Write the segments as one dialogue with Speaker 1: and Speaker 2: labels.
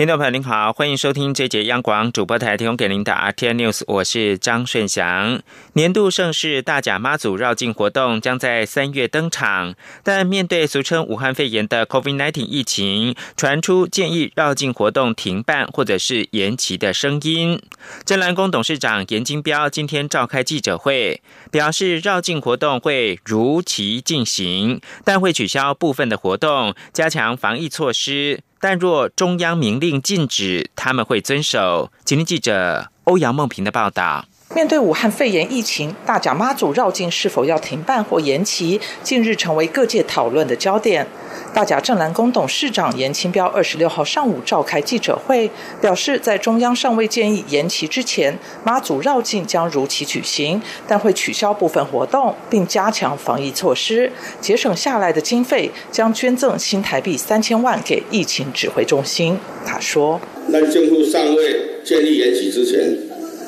Speaker 1: 听众朋友您好，欢迎收听这节央广主播台提供给您的 RT News，我是张顺祥。年度盛世大甲妈祖绕境活动将在三月登场，但面对俗称武汉肺炎的 COVID-19 疫情，传出建议绕境活动停办或者是延期的声音。真兰宫董事长严金彪今天召开记者会，表示绕境活动会如期进行，但会取消部分的活动，加强防疫措施。但若中央明令禁止，他们会遵守。今天记者欧阳梦平的报道。
Speaker 2: 面对武汉肺炎疫情，大甲妈祖绕境是否要停办或延期，近日成为各界讨论的焦点。大甲镇澜宫董事长严清标二十六号上午召开记者会，表示在中央尚未建议延期之前，妈祖绕境将如期举行，但会取消部分活动，并加强防疫措施，节省下来的经费将捐赠新台币三千万给疫情指挥中心。他说：“
Speaker 3: 那政府尚未建议延期之前，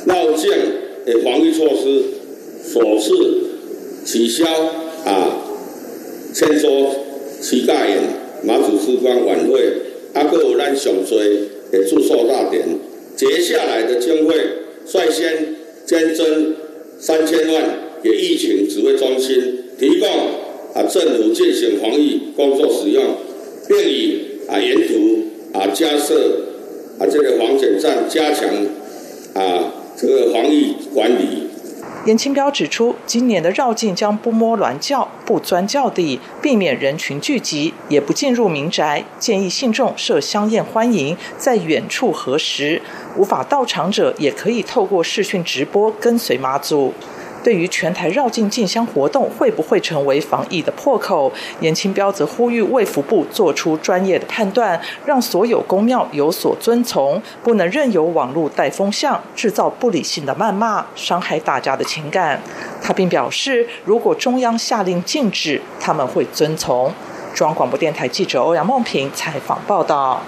Speaker 3: 绕境的防疫措施，所是取消啊，先说。”期待演马祖之光晚会，阿哥有咱上最的祝寿大典，接下来的将会率先捐赠三千万给疫情指挥中心，提供啊政府进行防疫工作使用，并以啊沿途啊加设啊这个防检站，加强啊这个防疫管理。
Speaker 2: 严清标指出，今年的绕境将不摸銮轿、不钻轿地，避免人群聚集，也不进入民宅。建议信众设香宴欢迎，在远处核实。无法到场者，也可以透过视讯直播跟随妈祖。对于全台绕境进香活动会不会成为防疫的破口，严清标则呼吁卫福部做出专业的判断，让所有公庙有所遵从，不能任由网络带风向，制造不理性的谩骂，伤害大家的情感。他并表示，如果中央下令禁止，他们会遵从。中央广播电台记者欧阳梦平采访报道。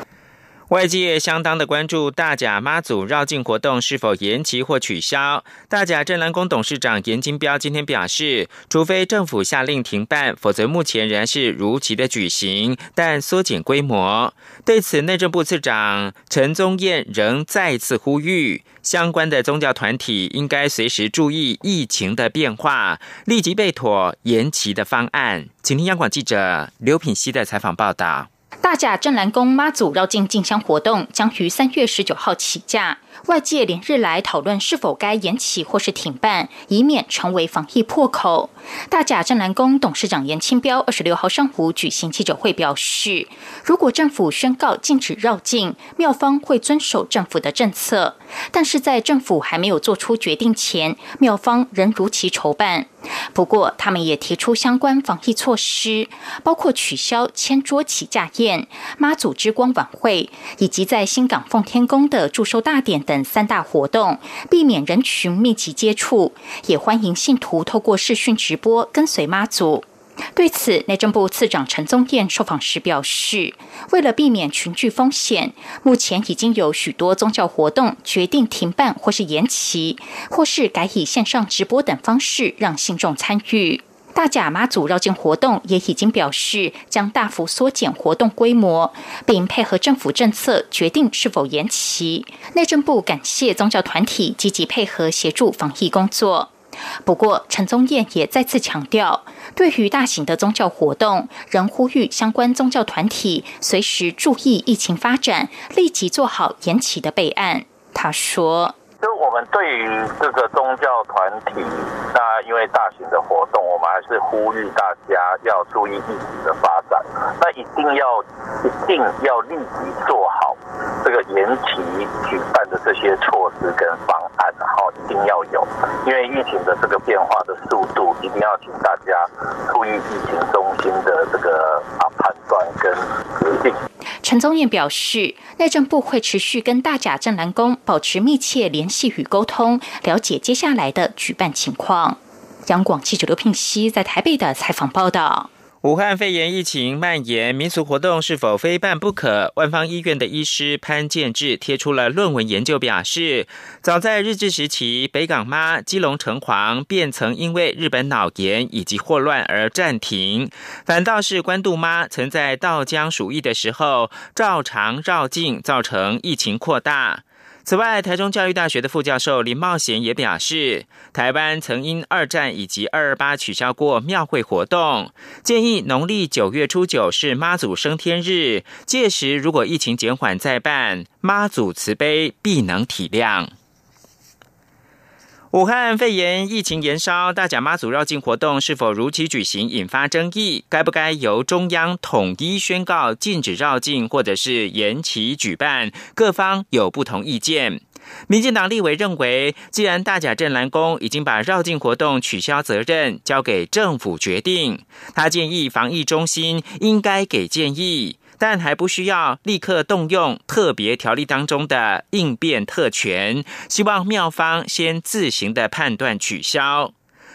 Speaker 1: 外界相当的关注大甲妈祖绕境活动是否延期或取消。大甲镇澜宫董事长严金彪今天表示，除非政府下令停办，否则目前仍然是如期的举行，但缩减规模。对此，内政部次长陈宗彦仍再次呼吁，相关的宗教团体应该随时注意疫情的变化，立即备妥延期的方案。请听央广记者刘品熙的采访报道。
Speaker 4: 大甲镇澜宫妈祖绕境进香活动将于三月十九号起驾。外界连日来讨论是否该延期或是停办，以免成为防疫破口。大甲镇澜宫董事长严清标二十六号上午举行记者会表示，如果政府宣告禁止绕境，庙方会遵守政府的政策。但是在政府还没有做出决定前，庙方仍如期筹办。不过，他们也提出相关防疫措施，包括取消千桌起驾宴、妈祖之光晚会，以及在新港奉天宫的祝寿大典等。三大活动，避免人群密集接触，也欢迎信徒透过视讯直播跟随妈祖。对此，内政部次长陈宗彦受访时表示，为了避免群聚风险，目前已经有许多宗教活动决定停办或是延期，或是改以线上直播等方式让信众参与。大甲妈祖绕境活动也已经表示将大幅缩减活动规模，并配合政府政策决定是否延期。内政部感谢宗教团体积极配合协助防疫工作。不过，陈宗彦也再次强调，对于大型的宗教活动，仍呼吁相关宗教团体随时注意疫情发展，立即做好延期的备案。他说。
Speaker 5: 就我们对于这个宗教团体，那因为大型的活动，我们还是呼吁大家要注意疫情的发展，那一定要一定要立即做好这个延期举办的这些措施跟方案，然后一定要有，因为疫情的这个变化的速度，一定要请大家注意疫情中心的这个。
Speaker 4: 陈宗彦表示，内政部会持续跟大甲镇南宫保持密切联系与沟通，了解接下来的举办情况。央广记者刘聘熙在台北的采访报道。
Speaker 1: 武汉肺炎疫情蔓延，民俗活动是否非办不可？万方医院的医师潘建志贴出了论文研究，表示，早在日治时期，北港妈、基隆城隍便曾因为日本脑炎以及霍乱而暂停，反倒是关渡妈曾在稻江鼠疫的时候照常绕境，造成疫情扩大。此外，台中教育大学的副教授林茂贤也表示，台湾曾因二战以及二二八取消过庙会活动，建议农历九月初九是妈祖升天日，届时如果疫情减缓再办，妈祖慈悲必能体谅。武汉肺炎疫情延烧，大甲妈祖绕境活动是否如期举行引发争议？该不该由中央统一宣告禁止绕境，或者是延期举办？各方有不同意见。民进党立委认为，既然大甲镇澜宫已经把绕境活动取消责任交给政府决定，他建议防疫中心应该给建议。但还不需要立刻动用特别条例当中的应变特权，希望庙方先自行的判断取消。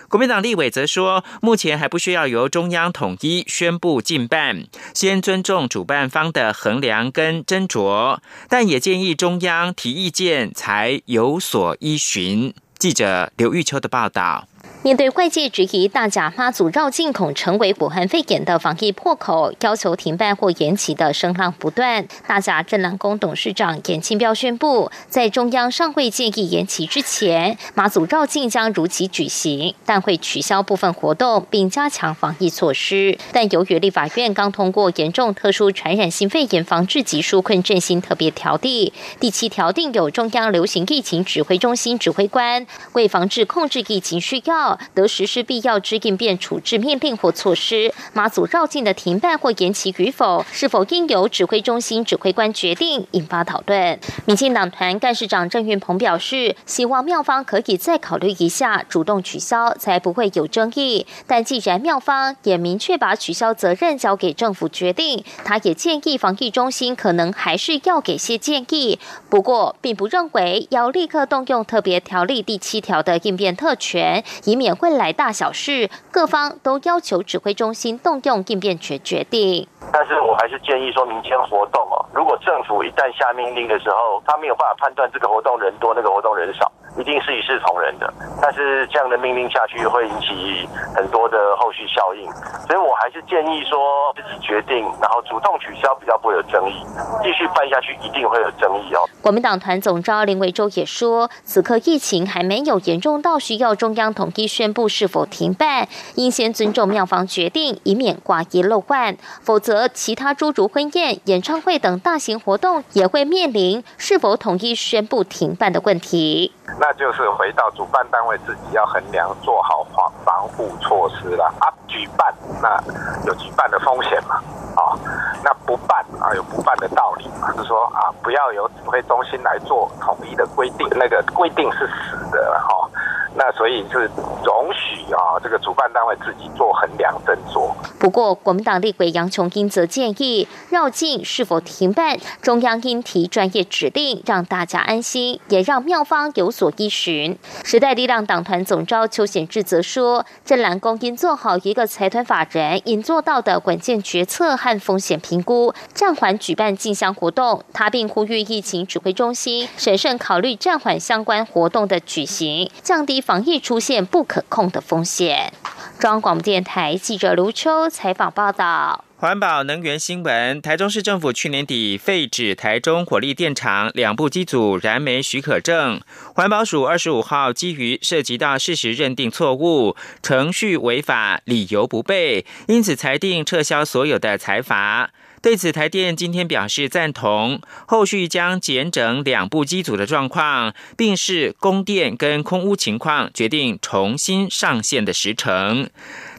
Speaker 1: 国民党立委则说，目前还不需要由中央统一宣布禁办，先尊重主办方的衡量跟斟酌，但也建议中央提意见才有所依循。记者刘玉秋的报道。
Speaker 6: 面对外界质疑，大甲妈祖绕境恐成为武汉肺炎的防疫破口，要求停办或延期的声浪不断。大甲镇澜宫董事长严清标宣布，在中央上会建议延期之前，妈祖绕境将如期举行，但会取消部分活动，并加强防疫措施。但由于立法院刚通过严重特殊传染性肺炎防治及纾困振兴特别条例，第七条定有中央流行疫情指挥中心指挥官为防治控制疫情需要。得实施必要之应变处置命令或措施，马祖绕境的停办或延期与否，是否应由指挥中心指挥官决定，引发讨论。民进党团干事长郑运鹏表示，希望妙方可以再考虑一下，主动取消，才不会有争议。但既然妙方也明确把取消责任交给政府决定，他也建议防疫中心可能还是要给些建议，不过并不认为要立刻动用特别条例第七条的应变特权，以。免会来大小事，各方都要求指挥中心动用应变权决定。
Speaker 5: 但是我还是建议说，民间活动哦，如果政府一旦下命令的时候，他没有办法判断这个活动人多，那个活动人少。一定是一视同仁的，但是这样的命令下去会引起很多的后续效应，所以我还是建议说自己决定，然后主动取消比较不会有争议，继续办下去一定会有争议哦。
Speaker 6: 国民党团总召林维洲也说，此刻疫情还没有严重到需要中央统一宣布是否停办，应先尊重庙方决定，以免挂一漏万，否则则其他诸如婚宴、演唱会等大型活动也会面临是否统一宣布停办的问题。
Speaker 7: 那就是回到主办单位自己要衡量，做好防防护措施了啊。举办那有举办的风险嘛，啊，那不办啊有不办的道理嘛。是说啊，不要由指挥中心来做统一的规定，那个规定是死的哈。那所以是容许啊，这个主办单位自己做衡量斟酌。
Speaker 6: 不过，国民党立委杨琼英则建议，绕境是否停办，中央应提专业指令，让大家安心，也让庙方有所依循。时代力量党团总召邱显志则说，镇澜宫应做好一个财团法人应做到的关键决策和风险评估，暂缓举办进香活动。他并呼吁疫情指挥中心审慎考虑暂缓相关活动的举行，降低。防疫出现不可控的风险。中央广播电台记者卢秋采访报道。
Speaker 1: 环保能源新闻：台中市政府去年底废止台中火力电厂两部机组燃煤许可证，环保署二十五号基于涉及到事实认定错误、程序违法、理由不备，因此裁定撤销所有的财罚。对此，台电今天表示赞同，后续将检整两部机组的状况，并视供电跟空污情况，决定重新上线的时程。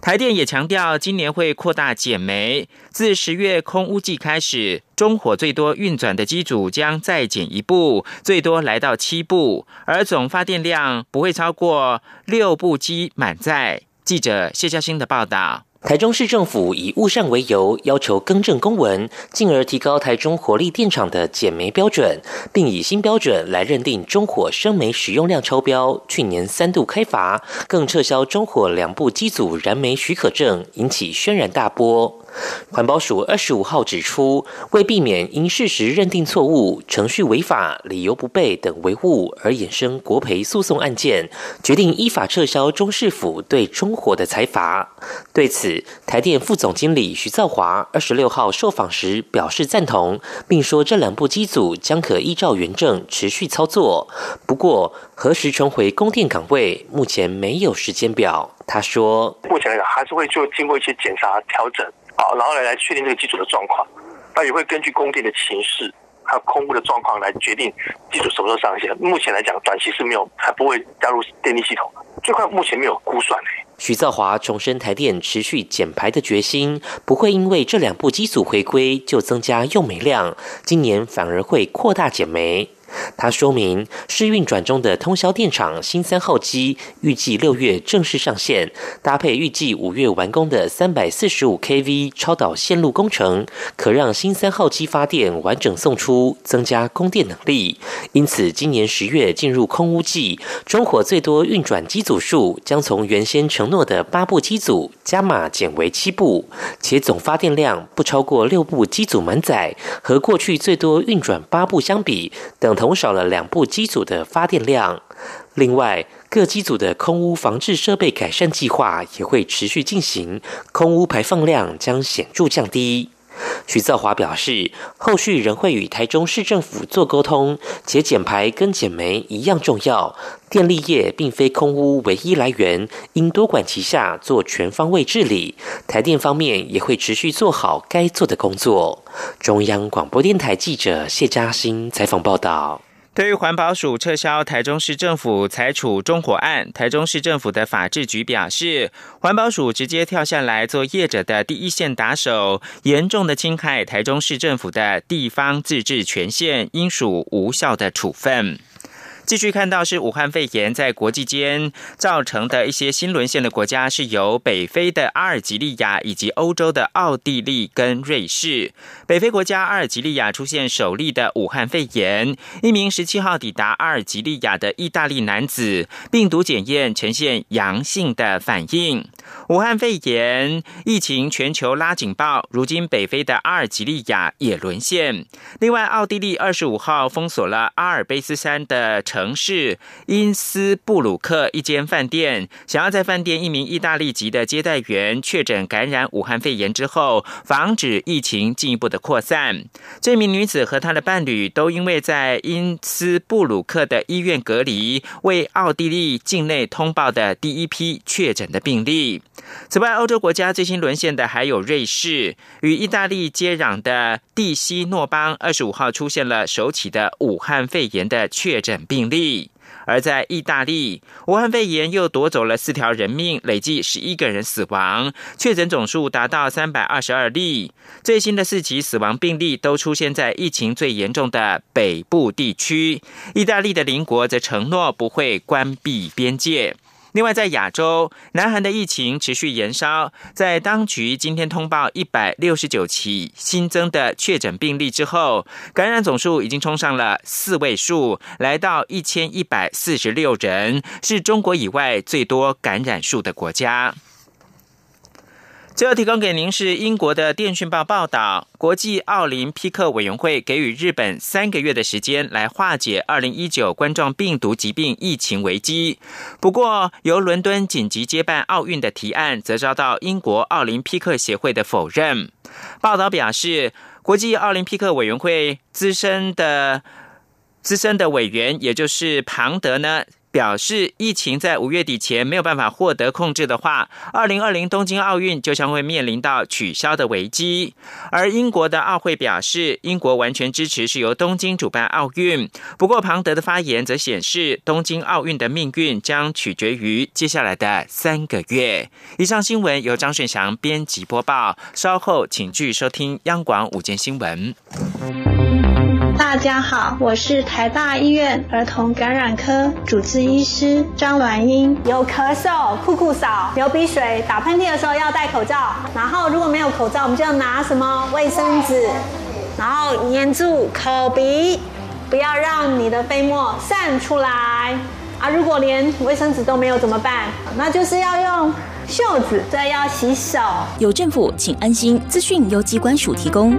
Speaker 1: 台电也强调，今年会扩大减煤，自十月空污季开始，中火最多运转的机组将再减一部，最多来到七部，而总发电量不会超过六部机满载。记者谢嘉欣的报道。
Speaker 8: 台中市政府以误善为由，要求更正公文，进而提高台中火力电厂的减煤标准，并以新标准来认定中火生煤使用量超标，去年三度开罚，更撤销中火两部机组燃煤许可证，引起轩然大波。环保署二十五号指出，为避免因事实认定错误、程序违法、理由不备等违误而衍生国赔诉讼案件，决定依法撤销中市府对中火的裁罚。对此，台电副总经理徐兆华二十六号受访时表示赞同，并说这两部机组将可依照原证持续操作。不过，何时重回供电岗位，目前没有时间表。他说，
Speaker 9: 目前来讲，还是会就经过一些检查调整。好，然后来来确定这个机组的状况，那也会根据供电的情势还有空污的状况来决定机组什么时候上线。目前来讲，短期是没有，还不会加入电力系统。最快目前没有估算。
Speaker 8: 徐造华重申台电持续减排的决心，不会因为这两部机组回归就增加用煤量，今年反而会扩大减煤。他说明，试运转中的通宵电厂新三号机预计六月正式上线，搭配预计五月完工的三百四十五 kV 超导线路工程，可让新三号机发电完整送出，增加供电能力。因此，今年十月进入空屋季，中火最多运转机组数将从原先承诺的八部机组加码减为七部，且总发电量不超过六部机组满载，和过去最多运转八部相比，等。同少了两部机组的发电量，另外各机组的空污防治设备改善计划也会持续进行，空污排放量将显著降低。徐兆华表示，后续仍会与台中市政府做沟通，且减排跟减煤一样重要。电力业并非空污唯一来源，应多管齐下做全方位治理。台电方面也会持续做好该做的工作。中央广播电台记者谢嘉欣采访报道。
Speaker 1: 对于环保署撤销台中市政府裁处中火案，台中市政府的法制局表示，环保署直接跳下来做业者的第一线打手，严重的侵害台中市政府的地方自治权限，应属无效的处分。继续看到是武汉肺炎在国际间造成的一些新沦陷的国家，是由北非的阿尔及利亚以及欧洲的奥地利跟瑞士。北非国家阿尔及利亚出现首例的武汉肺炎，一名十七号抵达阿尔及利亚的意大利男子，病毒检验呈现阳性的反应。武汉肺炎疫情全球拉警报，如今北非的阿尔及利亚也沦陷。另外，奥地利二十五号封锁了阿尔卑斯山的城城市因斯布鲁克一间饭店，想要在饭店一名意大利籍的接待员确诊感染武汉肺炎之后，防止疫情进一步的扩散。这名女子和她的伴侣都因为在因斯布鲁克的医院隔离，为奥地利境内通报的第一批确诊的病例。此外，欧洲国家最新沦陷的还有瑞士，与意大利接壤的蒂西诺邦，二十五号出现了首起的武汉肺炎的确诊病例。例而在意大利，武汉肺炎又夺走了四条人命，累计十一个人死亡，确诊总数达到三百二十二例。最新的四起死亡病例都出现在疫情最严重的北部地区。意大利的邻国则承诺不会关闭边界。另外，在亚洲，南韩的疫情持续延烧。在当局今天通报一百六十九起新增的确诊病例之后，感染总数已经冲上了四位数，来到一千一百四十六人，是中国以外最多感染数的国家。最后提供给您是英国的电讯报报道，国际奥林匹克委员会给予日本三个月的时间来化解二零一九冠状病毒疾病疫情危机。不过，由伦敦紧急接办奥运的提案则遭到英国奥林匹克协会的否认。报道表示，国际奥林匹克委员会资深的资深的委员，也就是庞德呢。表示，疫情在五月底前没有办法获得控制的话，二零二零东京奥运就将会面临到取消的危机。而英国的奥会表示，英国完全支持是由东京主办奥运。不过，庞德的发言则显示，东京奥运的命运将取决于接下来的三个月。以上新闻由张顺祥编辑播报，稍后请继续收听央广午间新闻。
Speaker 10: 大家好，我是台大医院儿童感染科主治医师张鸾英。
Speaker 11: 有咳嗽、酷酷扫、流鼻水、打喷嚏的时候要戴口罩，然后如果没有口罩，我们就要 拿什么卫生纸，然后粘住口鼻，不要让你的飞沫散出来。啊，如果连卫生纸都没有怎么办？那就是要用袖子，再要洗手。
Speaker 12: 有政府，请安心。资讯由机关署提供。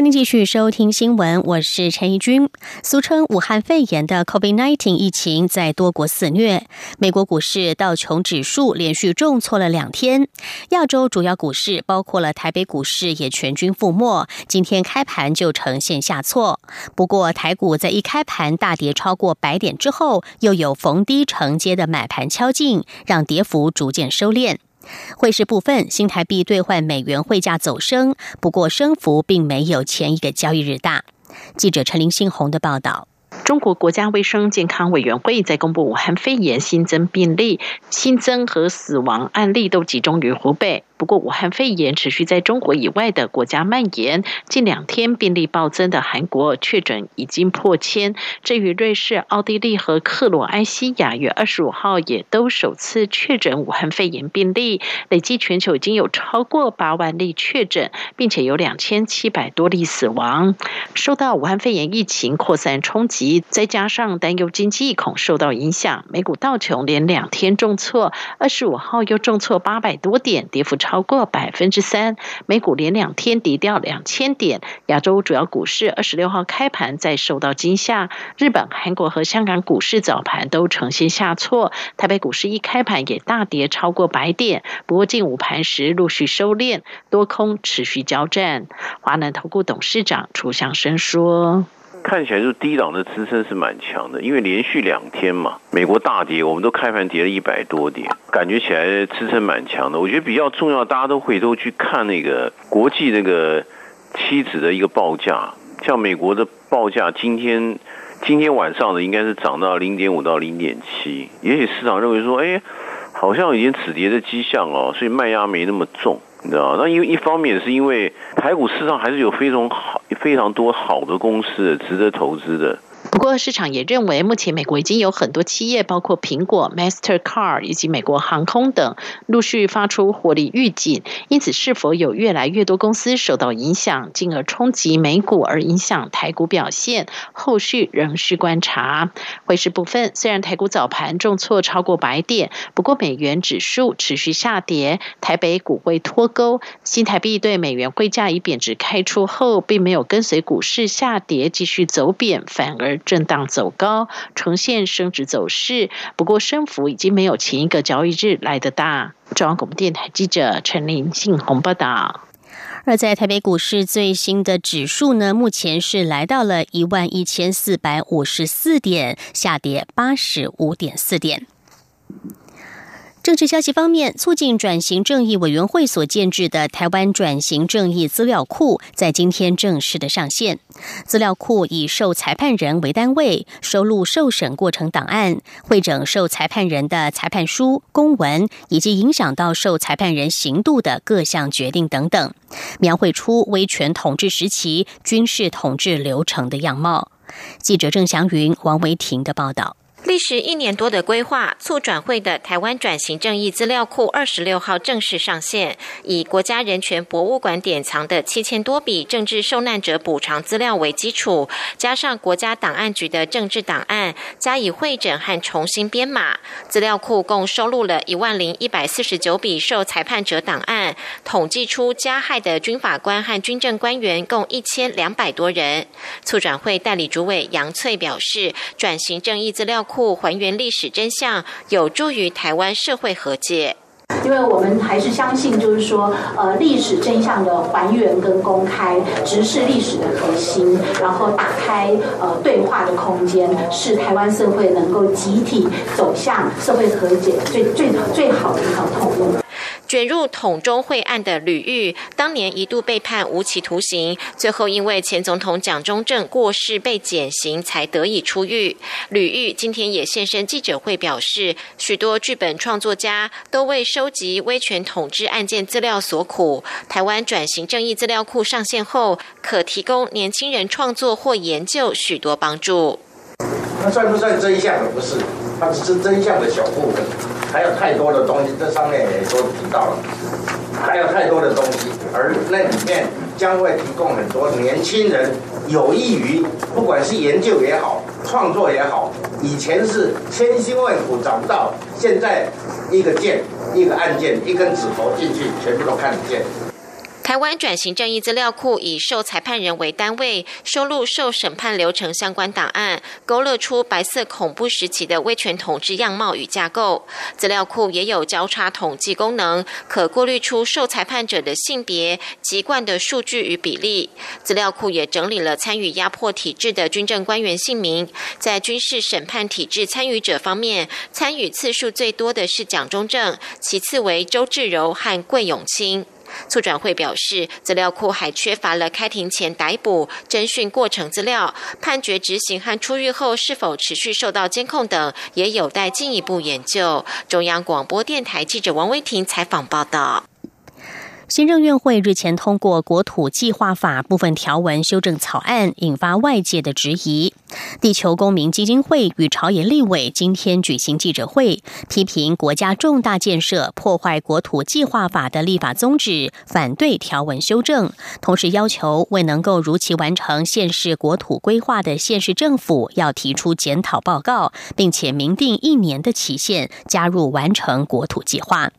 Speaker 13: 欢迎继续收听新闻，我是陈怡君。俗称武汉肺炎的 COVID-19 疫情在多国肆虐，美国股市道琼指数连续重挫了两天，亚洲主要股市包括了台北股市也全军覆没，今天开盘就呈现下挫。不过台股在一开盘大跌超过百点之后，又有逢低承接的买盘敲进，让跌幅逐渐收敛。汇市部分，新台币兑换美元汇价走升，不过升幅并没有前一个交易日大。记者陈林信宏的报道。
Speaker 14: 中国国家卫生健康委员会在公布武汉肺炎新增病例、新增和死亡案例都集中于湖北。不过，武汉肺炎持续在中国以外的国家蔓延。近两天病例暴增的韩国确诊已经破千。至于瑞士、奥地利和克罗埃西亚，于二十五号也都首次确诊武汉肺炎病例，累计全球已经有超过八万例确诊，并且有两千七百多例死亡。受到武汉肺炎疫情扩散冲击，再加上担忧经济恐受到影响，美股道琼连两天重挫，二十五号又重挫八百多点，跌幅超。过百分之三，美股连两天跌掉两千点。亚洲主要股市二十六号开盘再受到惊吓，日本、韩国和香港股市早盘都呈现下挫。台北股市一开盘也大跌超过百点，不过近午盘时陆续收敛，多空持续交战。华南投顾董事长楚祥生说。
Speaker 15: 看起来就低档的支撑是蛮强的，因为连续两天嘛，美国大跌，我们都开盘跌了一百多点，感觉起来支撑蛮强的。我觉得比较重要，大家都会都去看那个国际那个期指的一个报价，像美国的报价，今天今天晚上的应该是涨到零点五到零点七，也许市场认为说，哎，好像已经止跌的迹象哦，所以卖压没那么重。你知道，那因为一方面是因为台股市场还是有非常好、非常多好的公司值得投资的。
Speaker 14: 不过，市场也认为，目前美国已经有很多企业，包括苹果、Mastercard 以及美国航空等，陆续发出获利预警。因此，是否有越来越多公司受到影响，进而冲击美股而影响台股表现，后续仍需观察。汇市部分，虽然台股早盘重挫超过百点，不过美元指数持续下跌，台北股汇脱钩，新台币对美元汇价以贬值开出后，并没有跟随股市下跌继续走贬，反而。震荡走高，呈现升值走势，不过升幅已经没有前一个交易日来的大。中央广播电台记者陈林信宏报道。
Speaker 13: 而在台北股市最新的指数呢，目前是来到了一万一千四百五十四点，下跌八十五点四点。政治消息方面，促进转型正义委员会所建制的台湾转型正义资料库在今天正式的上线。资料库以受裁判人为单位，收录受审过程档案，会整受裁判人的裁判书、公文，以及影响到受裁判人刑度的各项决定等等，描绘出威权统治时期军事统治流程的样貌。记者郑祥云、王维婷的报道。
Speaker 16: 历时一年多的规划，促转会的台湾转型正义资料库二十六号正式上线。以国家人权博物馆典藏的七千多笔政治受难者补偿资料为基础，加上国家档案局的政治档案，加以会诊和重新编码，资料库共收录了一万零一百四十九笔受裁判者档案，统计出加害的军法官和军政官员共一千两百多人。促转会代理主委杨翠表示，转型正义资料。库还原历史真相，有助于台湾社会和解。
Speaker 17: 因为我们还是相信，就是说，呃，历史真相的还原跟公开，直视历史的核心，然后打开呃对话的空间，是台湾社会能够集体走向社会和解最最最好的一条通路。
Speaker 16: 卷入桶中会案的吕玉，当年一度被判无期徒刑，最后因为前总统蒋中正过世被减刑，才得以出狱。吕玉今天也现身记者会，表示许多剧本创作家都为收集威权统治案件资料所苦。台湾转型正义资料库上线后，可提供年轻人创作或研究许多帮助。
Speaker 18: 那算不算真相？不是，它只是真相的小部分，还有太多的东西。这上面也都提到了，还有太多的东西，而那里面将会提供很多年轻人有益于，不管是研究也好，创作也好。以前是千辛万苦找不到，现在一个键，一个按键，一根指头进去，全部都看得见。
Speaker 16: 台湾转型正义资料库以受裁判人为单位，收录受审判流程相关档案，勾勒出白色恐怖时期的威权统治样貌与架构。资料库也有交叉统计功能，可过滤出受裁判者的性别、籍贯的数据与比例。资料库也整理了参与压迫体制的军政官员姓名。在军事审判体制参与者方面，参与次数最多的是蒋中正，其次为周志柔和桂永清。促转会表示，资料库还缺乏了开庭前逮捕、侦讯过程资料，判决执行和出狱后是否持续受到监控等，也有待进一步研究。中央广播电台记者王威婷采访报道。
Speaker 13: 行政院会日前通过国土计划法部分条文修正草案，引发外界的质疑。地球公民基金会与朝野立委今天举行记者会，批评国家重大建设破坏国土计划法的立法宗旨，反对条文修正。同时要求未能够如期完成县市国土规划的县市政府要提出检讨报告，并且明定一年的期限加入完成国土计划。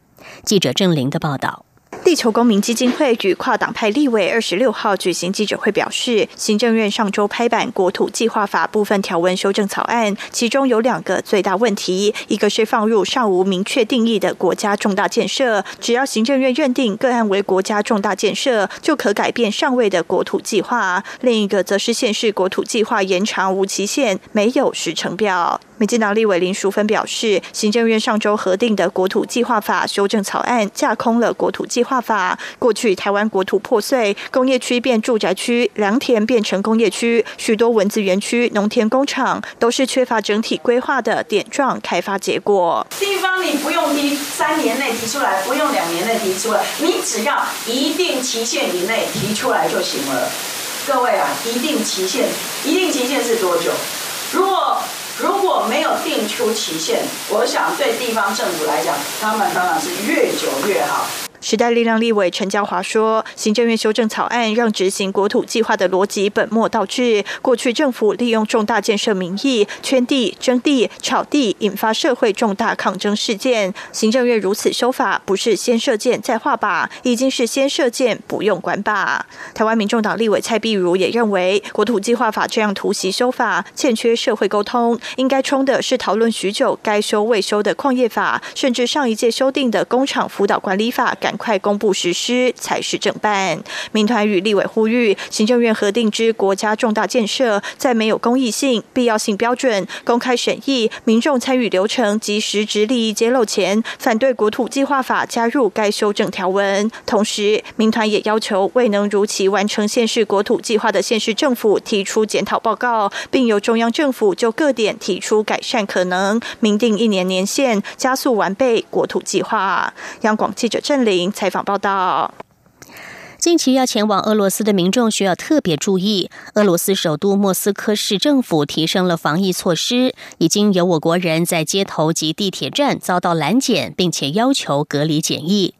Speaker 13: 记者郑玲的报道。
Speaker 19: 地球公民基金会与跨党派立委二十六号举行记者会，表示，行政院上周拍板国土计划法部分条文修正草案，其中有两个最大问题，一个是放入尚无明确定义的国家重大建设，只要行政院认定个案为国家重大建设，就可改变上位的国土计划；另一个则是现市国土计划延长无期限，没有时程表。民进党立委林淑芬表示，行政院上周核定的国土计划法修正草案架空了国土计划法。过去台湾国土破碎，工业区变住宅区，良田变成工业区，许多文字园区、农田工厂都是缺乏整体规划的点状开发结果。
Speaker 20: 地方你不用提三年内提出来，不用两年内提出来，你只要一定期限以内提出来就行了。各位啊，一定期限，一定期限是多久？如果如果没有定出期限，我想对地方政府来讲，他们当然是越久越好。
Speaker 19: 时代力量立委陈嘉华说：“行政院修正草案让执行国土计划的逻辑本末倒置。过去政府利用重大建设名义圈地、征地、炒地，引发社会重大抗争事件。行政院如此修法，不是先射箭再画靶，已经是先射箭不用管靶。”台湾民众党立委蔡碧如也认为，国土计划法这样突袭修法，欠缺社会沟通，应该冲的是讨论许久该修未修的矿业法，甚至上一届修订的工厂辅导管理法改。快公布实施才是正办。民团与立委呼吁，行政院核定之国家重大建设，在没有公益性、必要性标准、公开审议、民众参与流程及实质利益揭露前，反对国土计划法加入该修正条文。同时，民团也要求未能如期完成县市国土计划的县市政府提出检讨报告，并由中央政府就各点提出改善可能，明定一年年限，加速完备国土计划。央广记者郑玲。采访报道：
Speaker 13: 近期要前往俄罗斯的民众需要特别注意，俄罗斯首都莫斯科市政府提升了防疫措施，已经有我国人在街头及地铁站遭到拦检，并且要求隔离检疫。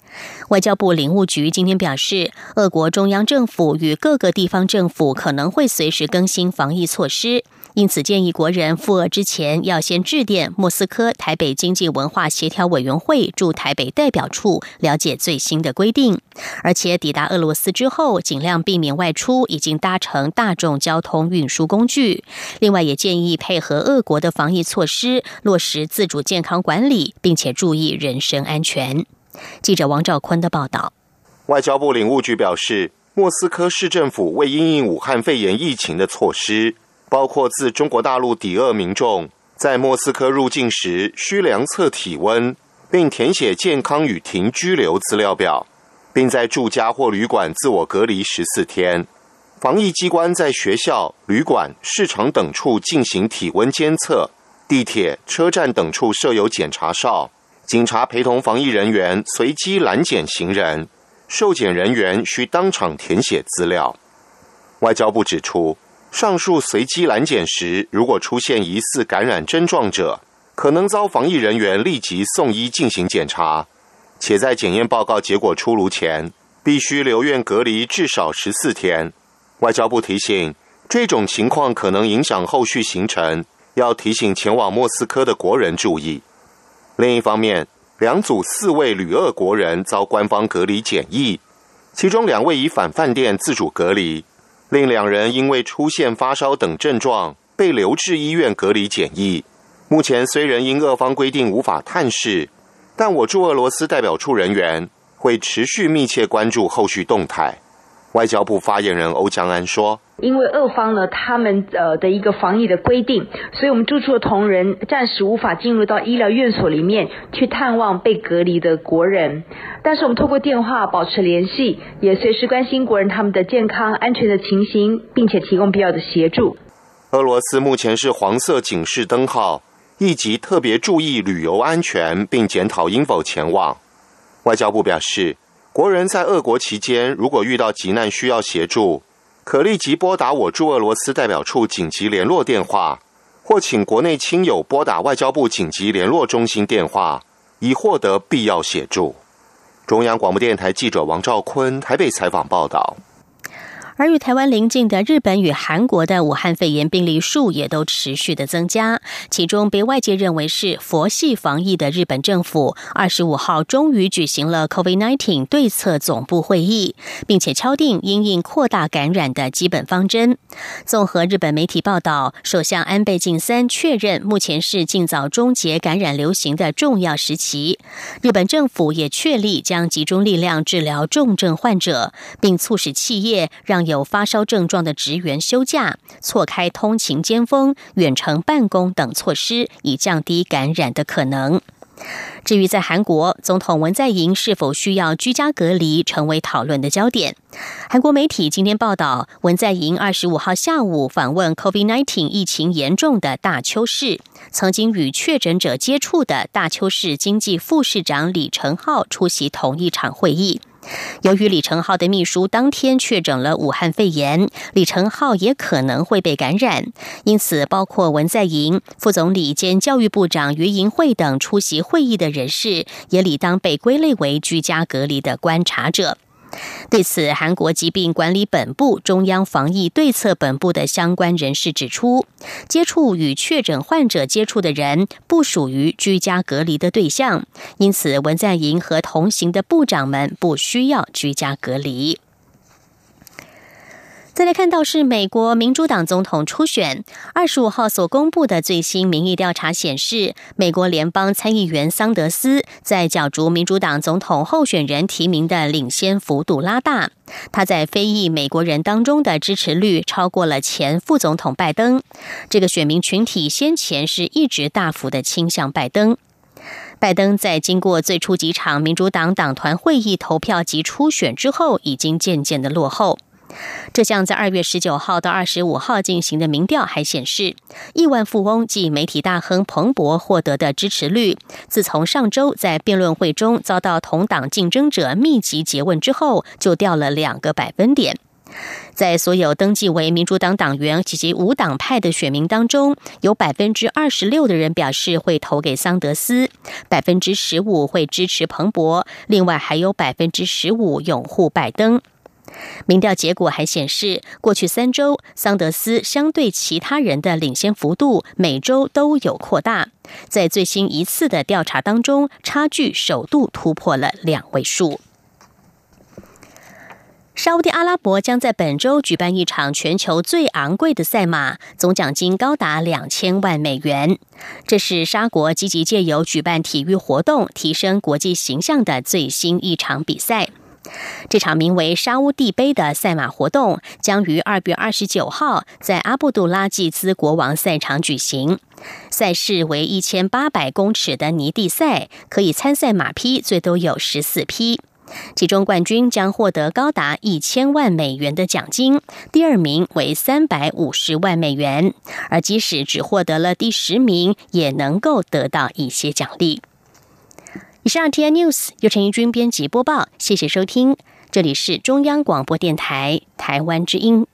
Speaker 13: 外交部领务局今天表示，俄国中央政府与各个地方政府可能会随时更新防疫措施。因此，建议国人赴俄之前要先致电莫斯科台北经济文化协调委员会驻台北代表处，了解最新的规定。而且抵达俄罗斯之后，尽量避免外出，已经搭乘大众交通运输工具。另外，也建议配合俄国的防疫措施，落实自主健康管理，并且注意人身安全。记者王兆坤的报道。
Speaker 21: 外交部领务局表示，莫斯科市政府为因应武汉肺炎疫情的措施。包括自中国大陆抵俄民众在莫斯科入境时需量测体温，并填写健康与停居留资料表，并在住家或旅馆自我隔离十四天。防疫机关在学校、旅馆、市场等处进行体温监测，地铁、车站等处设有检查哨，警察陪同防疫人员随机拦检行人，受检人员需当场填写资料。外交部指出，上述随机拦检时，如果出现疑似感染症状者，可能遭防疫人员立即送医进行检查，且在检验报告结果出炉前，必须留院隔离至少十四天。外交部提醒，这种情况可能影响后续行程，要提醒前往莫斯科的国人注意。另一方面，两组四位旅俄国人遭官方隔离检疫，其中两位已返饭店自主隔离，另两人因为出现发烧等症状，被留至医院隔离检疫。目前虽然因俄方规定无法探视，但我驻俄罗斯代表处人员会持续密切关注后续动态。外交部发言人欧江安说：“
Speaker 22: 因为俄方呢，他们呃的一个防疫的规定，所以我们住处的同仁暂时无法进入到医疗院所里面去探望被隔离的国人。但是我们透过电话保持联系，也随时关心国人他们的健康安全的情形，并且提供必要的协助。”
Speaker 21: 俄罗斯目前是黄色警示灯号，以及特别注意旅游安全，并检讨应否前往。外交部表示。国人在俄国期间，如果遇到急难需要协助，可立即拨打我驻俄罗斯代表处紧急联络电话，或请国内亲友拨打外交部紧急联络中心电话，以获得必要协助。中央广播电台记者王兆坤台北采访报道。
Speaker 13: 而与台湾邻近的日本与韩国的武汉肺炎病例数也都持续的增加，其中被外界认为是佛系防疫的日本政府，二十五号终于举行了 COVID-19 对策总部会议，并且敲定因应扩大感染的基本方针。综合日本媒体报道，首相安倍晋三确认，目前是尽早终结感染流行的重要时期。日本政府也确立将集中力量治疗重症患者，并促使企业让。有发烧症状的职员休假、错开通勤尖峰、远程办公等措施，以降低感染的可能。至于在韩国，总统文在寅是否需要居家隔离，成为讨论的焦点。韩国媒体今天报道，文在寅二十五号下午访问 COVID-19 疫情严重的大邱市，曾经与确诊者接触的大邱市经济副市长李成浩出席同一场会议。由于李成浩的秘书当天确诊了武汉肺炎，李成浩也可能会被感染，因此包括文在寅、副总理兼教育部长于银会等出席会议的人士，也理当被归类为居家隔离的观察者。对此，韩国疾病管理本部中央防疫对策本部的相关人士指出，接触与确诊患者接触的人不属于居家隔离的对象，因此文在寅和同行的部长们不需要居家隔离。再来看到是美国民主党总统初选，二十五号所公布的最新民意调查显示，美国联邦参议员桑德斯在角逐民主党总统候选人提名的领先幅度拉大，他在非裔美国人当中的支持率超过了前副总统拜登。这个选民群体先前是一直大幅的倾向拜登。拜登在经过最初几场民主党党团会议投票及初选之后，已经渐渐的落后。这项在二月十九号到二十五号进行的民调还显示，亿万富翁及媒体大亨彭博获得的支持率，自从上周在辩论会中遭到同党竞争者密集诘问之后，就掉了两个百分点。在所有登记为民主党党员以及无党派的选民当中，有百分之二十六的人表示会投给桑德斯，百分之十五会支持彭博，另外还有百分之十五拥护拜登。民调结果还显示，过去三周，桑德斯相对其他人的领先幅度每周都有扩大。在最新一次的调查当中，差距首度突破了两位数。沙地阿拉伯将在本周举办一场全球最昂贵的赛马，总奖金高达两千万美元。这是沙国积极借由举办体育活动，提升国际形象的最新一场比赛。这场名为“沙乌地杯”的赛马活动将于二月二十九号在阿布杜拉季兹国王赛场举行。赛事为一千八百公尺的泥地赛，可以参赛马匹最多有十四匹。其中冠军将获得高达一千万美元的奖金，第二名为三百五十万美元，而即使只获得了第十名，也能够得到一些奖励。以上 T N News 由陈怡君编辑播报，谢谢收听，这里是中央广播电台台湾之音。